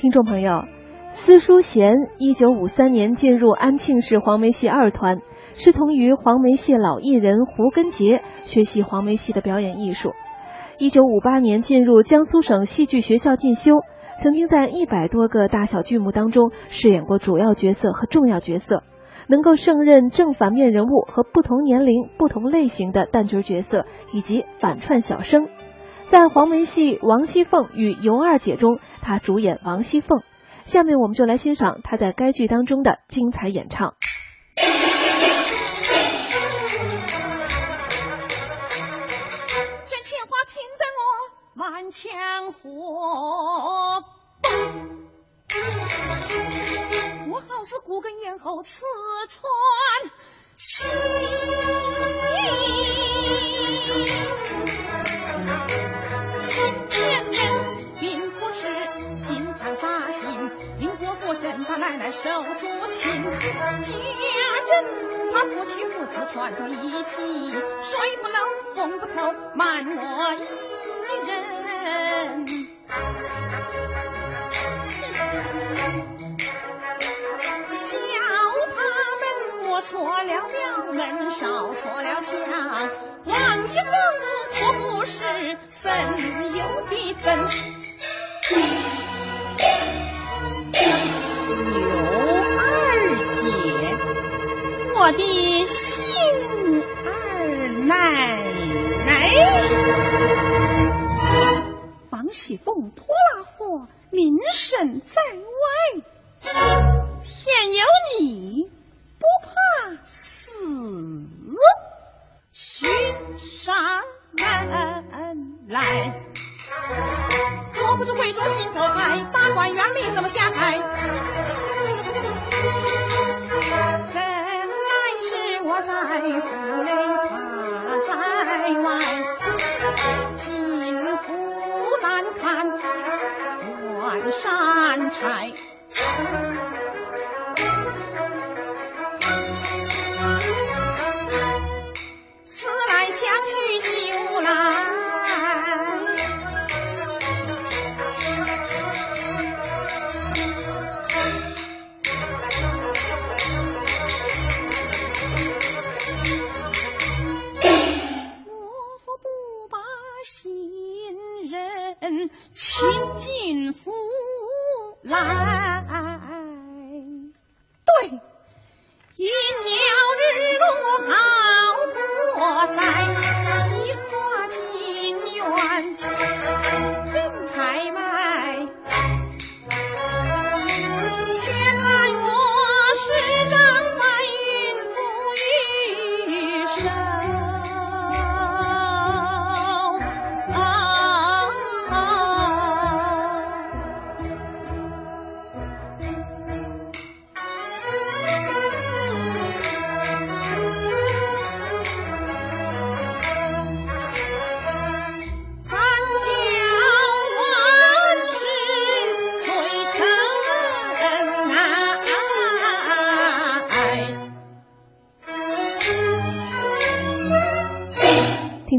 听众朋友，司书贤一九五三年进入安庆市黄梅戏二团，师从于黄梅戏老艺人胡根杰，学习黄梅戏的表演艺术。一九五八年进入江苏省戏剧学校进修，曾经在一百多个大小剧目当中饰演过主要角色和重要角色，能够胜任正反面人物和不同年龄、不同类型的旦角角色，以及反串小生。在黄梅戏《王熙凤与尤二姐》中，她主演王熙凤。下面我们就来欣赏她在该剧当中的精彩演唱。真情话听得我满腔火，我好似骨根咽喉刺穿心。奶奶手足情，家珍他夫妻父子串在一起，水不漏风不透，瞒我一人。笑他们我错了庙门少错了相，王熙凤错不是省油的分。我的心儿奶奶，王熙凤拖拉货，名声在外，天有你不怕死，寻上门来。我不知贵主心头爱，大观园里怎么下山柴。来，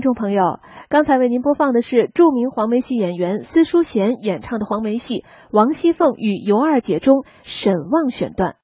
听众朋友，刚才为您播放的是著名黄梅戏演员司淑贤演唱的黄梅戏《王熙凤与尤二姐》中沈望选段。